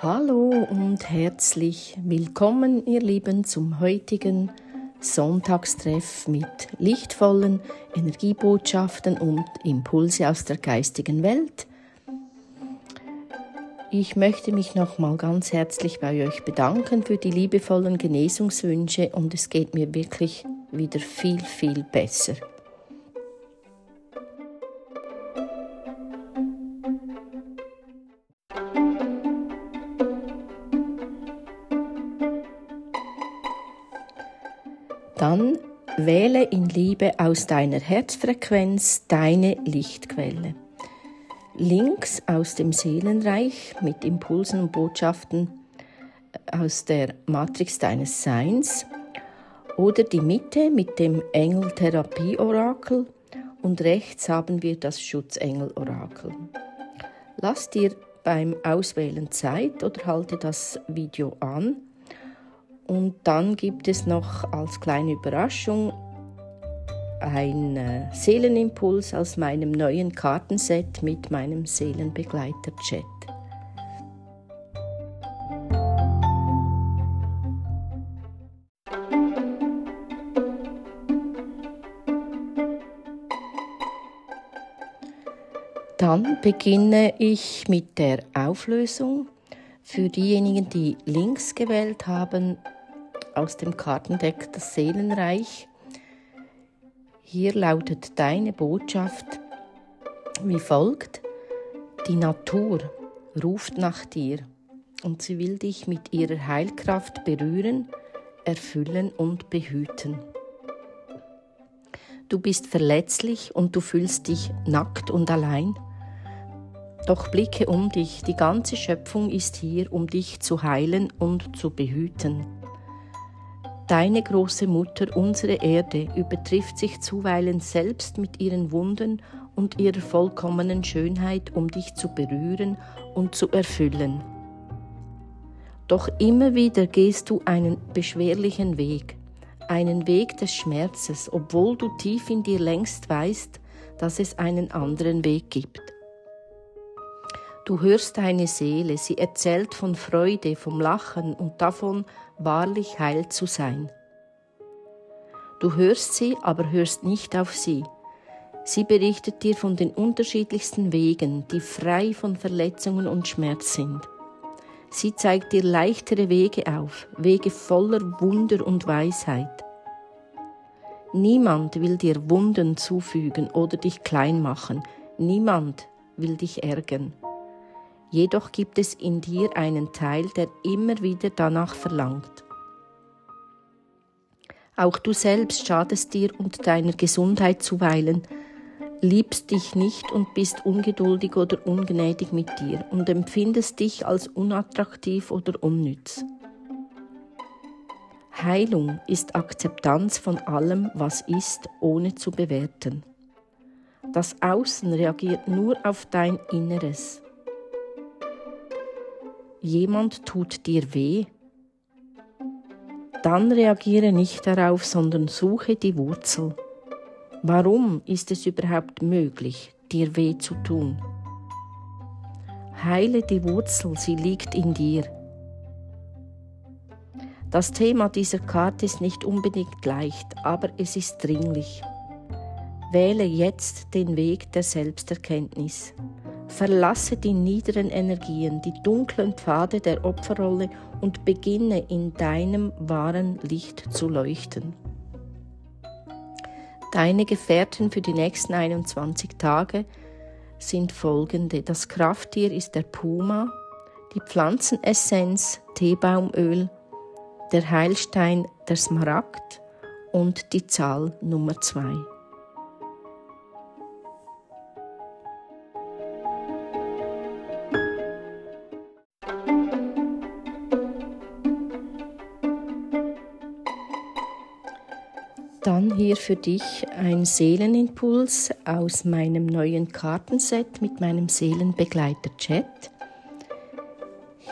Hallo und herzlich willkommen, ihr Lieben, zum heutigen Sonntagstreff mit lichtvollen Energiebotschaften und Impulse aus der geistigen Welt. Ich möchte mich nochmal ganz herzlich bei euch bedanken für die liebevollen Genesungswünsche und es geht mir wirklich wieder viel, viel besser. Liebe aus deiner Herzfrequenz deine Lichtquelle. Links aus dem Seelenreich mit Impulsen und Botschaften aus der Matrix deines Seins oder die Mitte mit dem Engeltherapie-Orakel und rechts haben wir das Schutzengel-Orakel. Lass dir beim Auswählen Zeit oder halte das Video an und dann gibt es noch als kleine Überraschung ein äh, Seelenimpuls aus meinem neuen Kartenset mit meinem Seelenbegleiter-Chat. Dann beginne ich mit der Auflösung. Für diejenigen, die links gewählt haben, aus dem Kartendeck Das Seelenreich. Hier lautet deine Botschaft wie folgt. Die Natur ruft nach dir und sie will dich mit ihrer Heilkraft berühren, erfüllen und behüten. Du bist verletzlich und du fühlst dich nackt und allein. Doch blicke um dich, die ganze Schöpfung ist hier, um dich zu heilen und zu behüten. Deine große Mutter, unsere Erde, übertrifft sich zuweilen selbst mit ihren Wunden und ihrer vollkommenen Schönheit, um dich zu berühren und zu erfüllen. Doch immer wieder gehst du einen beschwerlichen Weg, einen Weg des Schmerzes, obwohl du tief in dir längst weißt, dass es einen anderen Weg gibt. Du hörst deine Seele, sie erzählt von Freude, vom Lachen und davon, wahrlich heil zu sein. Du hörst sie, aber hörst nicht auf sie. Sie berichtet dir von den unterschiedlichsten Wegen, die frei von Verletzungen und Schmerz sind. Sie zeigt dir leichtere Wege auf, Wege voller Wunder und Weisheit. Niemand will dir Wunden zufügen oder dich klein machen. Niemand will dich ärgern. Jedoch gibt es in dir einen Teil, der immer wieder danach verlangt. Auch du selbst schadest dir und deiner Gesundheit zuweilen, liebst dich nicht und bist ungeduldig oder ungnädig mit dir und empfindest dich als unattraktiv oder unnütz. Heilung ist Akzeptanz von allem, was ist, ohne zu bewerten. Das Außen reagiert nur auf dein Inneres jemand tut dir weh, dann reagiere nicht darauf, sondern suche die Wurzel. Warum ist es überhaupt möglich, dir weh zu tun? Heile die Wurzel, sie liegt in dir. Das Thema dieser Karte ist nicht unbedingt leicht, aber es ist dringlich. Wähle jetzt den Weg der Selbsterkenntnis. Verlasse die niederen Energien, die dunklen Pfade der Opferrolle und beginne in deinem wahren Licht zu leuchten. Deine Gefährten für die nächsten 21 Tage sind folgende. Das Krafttier ist der Puma, die Pflanzenessenz Teebaumöl, der Heilstein der Smaragd und die Zahl Nummer 2. hier für dich ein Seelenimpuls aus meinem neuen Kartenset mit meinem Seelenbegleiter Chat.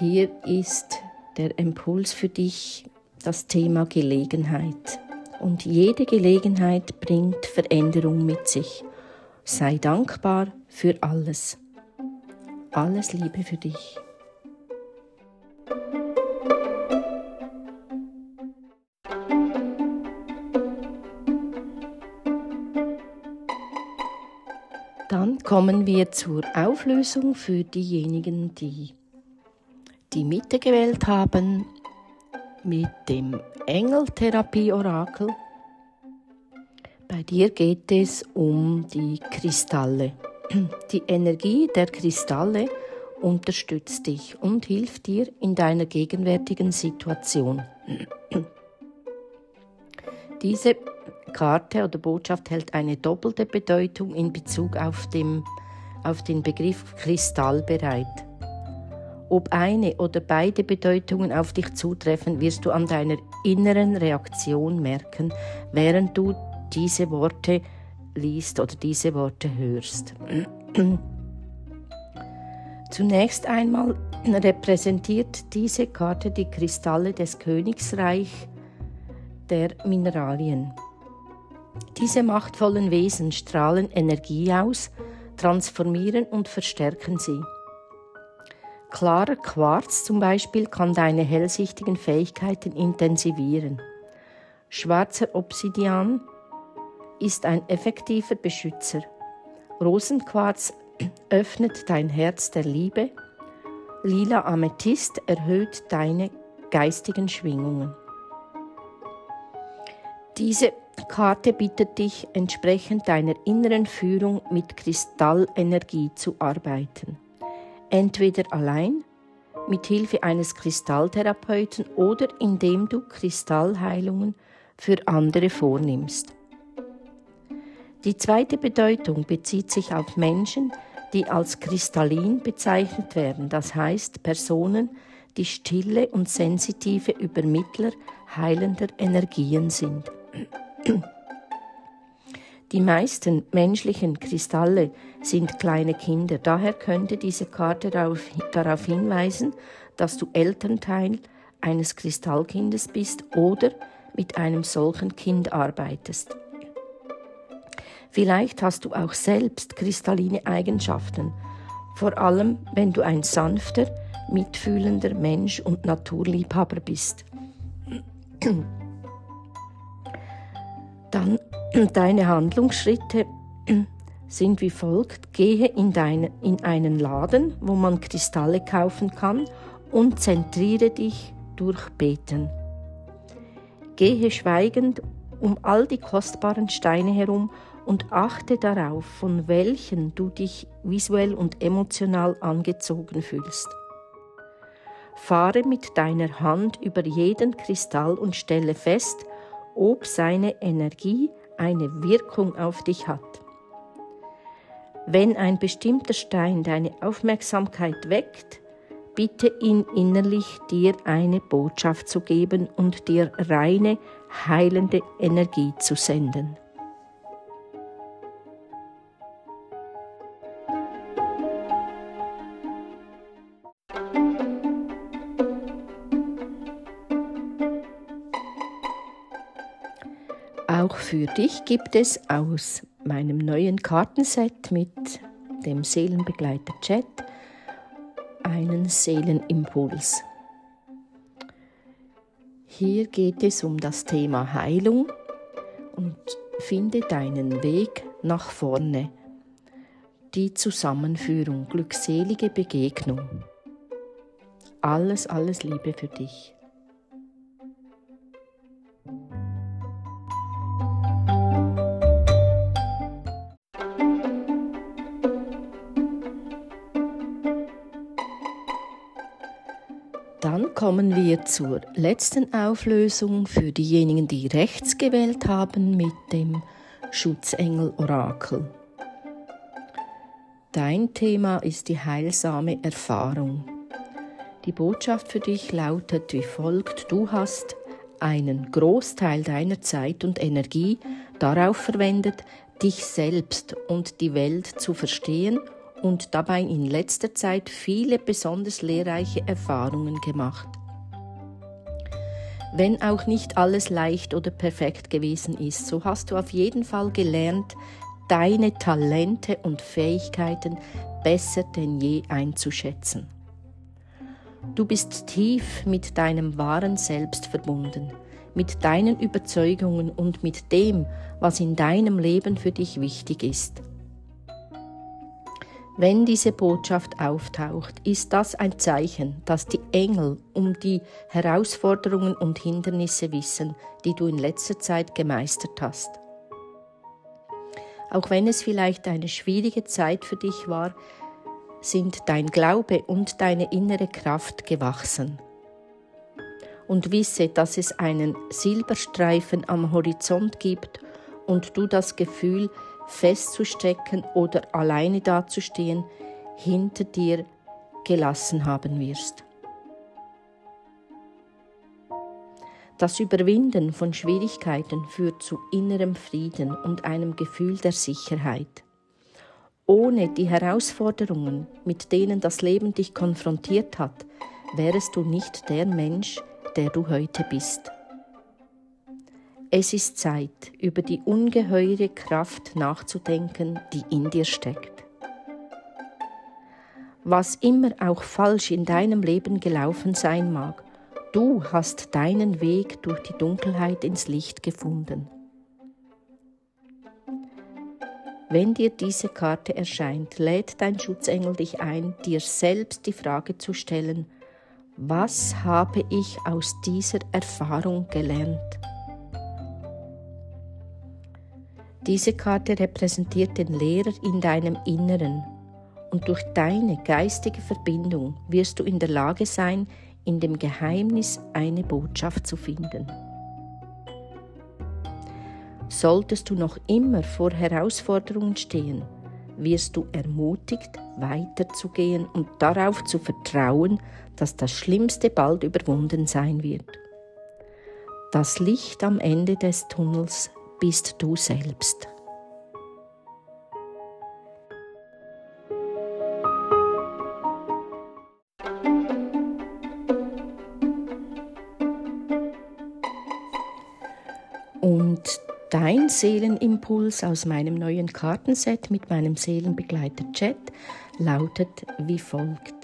Hier ist der Impuls für dich das Thema Gelegenheit. Und jede Gelegenheit bringt Veränderung mit sich. Sei dankbar für alles. Alles Liebe für dich. Kommen wir zur Auflösung für diejenigen, die die Mitte gewählt haben mit dem Engeltherapie-Orakel. Bei dir geht es um die Kristalle. Die Energie der Kristalle unterstützt dich und hilft dir in deiner gegenwärtigen Situation. Diese Karte oder Botschaft hält eine doppelte Bedeutung in Bezug auf, dem, auf den Begriff Kristall bereit. Ob eine oder beide Bedeutungen auf dich zutreffen, wirst du an deiner inneren Reaktion merken, während du diese Worte liest oder diese Worte hörst. Zunächst einmal repräsentiert diese Karte die Kristalle des Königsreich der Mineralien. Diese machtvollen Wesen strahlen Energie aus, transformieren und verstärken sie. Klarer Quarz zum Beispiel kann deine hellsichtigen Fähigkeiten intensivieren. Schwarzer Obsidian ist ein effektiver Beschützer. Rosenquarz öffnet dein Herz der Liebe. Lila Amethyst erhöht deine geistigen Schwingungen. Diese Karte bittet dich, entsprechend deiner inneren Führung mit Kristallenergie zu arbeiten. Entweder allein, mit Hilfe eines Kristalltherapeuten oder indem du Kristallheilungen für andere vornimmst. Die zweite Bedeutung bezieht sich auf Menschen, die als kristallin bezeichnet werden, das heißt Personen, die stille und sensitive Übermittler heilender Energien sind. Die meisten menschlichen Kristalle sind kleine Kinder, daher könnte diese Karte darauf, darauf hinweisen, dass du Elternteil eines Kristallkindes bist oder mit einem solchen Kind arbeitest. Vielleicht hast du auch selbst kristalline Eigenschaften, vor allem wenn du ein sanfter, mitfühlender Mensch und Naturliebhaber bist. Dann deine Handlungsschritte sind wie folgt. Gehe in, deine, in einen Laden, wo man Kristalle kaufen kann und zentriere dich durch Beten. Gehe schweigend um all die kostbaren Steine herum und achte darauf, von welchen du dich visuell und emotional angezogen fühlst. Fahre mit deiner Hand über jeden Kristall und stelle fest, ob seine Energie eine Wirkung auf dich hat. Wenn ein bestimmter Stein deine Aufmerksamkeit weckt, bitte ihn innerlich dir eine Botschaft zu geben und dir reine, heilende Energie zu senden. Auch für dich gibt es aus meinem neuen Kartenset mit dem Seelenbegleiter Chat einen Seelenimpuls. Hier geht es um das Thema Heilung und finde deinen Weg nach vorne. Die Zusammenführung, glückselige Begegnung. Alles, alles Liebe für dich. Kommen wir zur letzten Auflösung für diejenigen, die rechts gewählt haben mit dem Schutzengel-Orakel. Dein Thema ist die heilsame Erfahrung. Die Botschaft für dich lautet wie folgt, du hast einen Großteil deiner Zeit und Energie darauf verwendet, dich selbst und die Welt zu verstehen und dabei in letzter Zeit viele besonders lehrreiche Erfahrungen gemacht. Wenn auch nicht alles leicht oder perfekt gewesen ist, so hast du auf jeden Fall gelernt, deine Talente und Fähigkeiten besser denn je einzuschätzen. Du bist tief mit deinem wahren Selbst verbunden, mit deinen Überzeugungen und mit dem, was in deinem Leben für dich wichtig ist. Wenn diese Botschaft auftaucht, ist das ein Zeichen, dass die Engel um die Herausforderungen und Hindernisse wissen, die du in letzter Zeit gemeistert hast. Auch wenn es vielleicht eine schwierige Zeit für dich war, sind dein Glaube und deine innere Kraft gewachsen. Und wisse, dass es einen Silberstreifen am Horizont gibt und du das Gefühl, festzustecken oder alleine dazustehen, hinter dir gelassen haben wirst. Das Überwinden von Schwierigkeiten führt zu innerem Frieden und einem Gefühl der Sicherheit. Ohne die Herausforderungen, mit denen das Leben dich konfrontiert hat, wärest du nicht der Mensch, der du heute bist. Es ist Zeit, über die ungeheure Kraft nachzudenken, die in dir steckt. Was immer auch falsch in deinem Leben gelaufen sein mag, du hast deinen Weg durch die Dunkelheit ins Licht gefunden. Wenn dir diese Karte erscheint, lädt dein Schutzengel dich ein, dir selbst die Frage zu stellen, was habe ich aus dieser Erfahrung gelernt? Diese Karte repräsentiert den Lehrer in deinem Inneren und durch deine geistige Verbindung wirst du in der Lage sein, in dem Geheimnis eine Botschaft zu finden. Solltest du noch immer vor Herausforderungen stehen, wirst du ermutigt, weiterzugehen und darauf zu vertrauen, dass das Schlimmste bald überwunden sein wird. Das Licht am Ende des Tunnels bist du selbst. Und dein Seelenimpuls aus meinem neuen Kartenset mit meinem Seelenbegleiter Chat lautet wie folgt.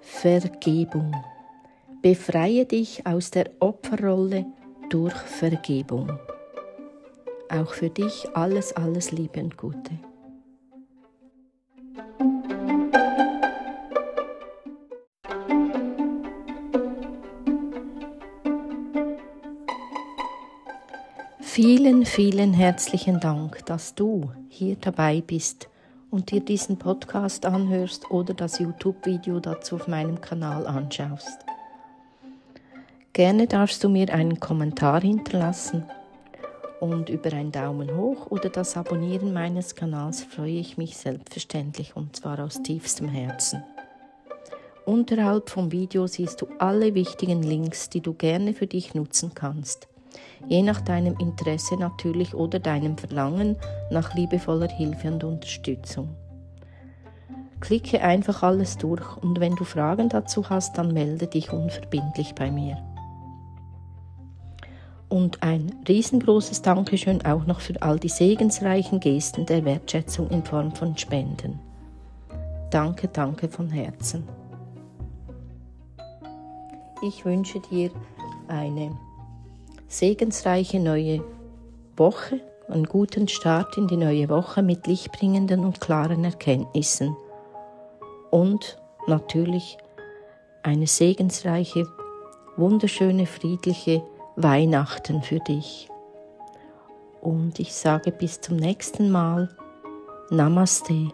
Vergebung. Befreie dich aus der Opferrolle durch Vergebung. Auch für dich alles, alles Liebe und Gute. Vielen, vielen herzlichen Dank, dass du hier dabei bist und dir diesen Podcast anhörst oder das YouTube-Video dazu auf meinem Kanal anschaust. Gerne darfst du mir einen Kommentar hinterlassen und über einen Daumen hoch oder das Abonnieren meines Kanals freue ich mich selbstverständlich und zwar aus tiefstem Herzen. Unterhalb vom Video siehst du alle wichtigen Links, die du gerne für dich nutzen kannst je nach deinem Interesse natürlich oder deinem Verlangen nach liebevoller Hilfe und Unterstützung. Klicke einfach alles durch und wenn du Fragen dazu hast, dann melde dich unverbindlich bei mir. Und ein riesengroßes Dankeschön auch noch für all die segensreichen Gesten der Wertschätzung in Form von Spenden. Danke, danke von Herzen. Ich wünsche dir eine segensreiche neue Woche, einen guten Start in die neue Woche mit lichtbringenden und klaren Erkenntnissen und natürlich eine segensreiche, wunderschöne, friedliche Weihnachten für dich. Und ich sage bis zum nächsten Mal. Namaste.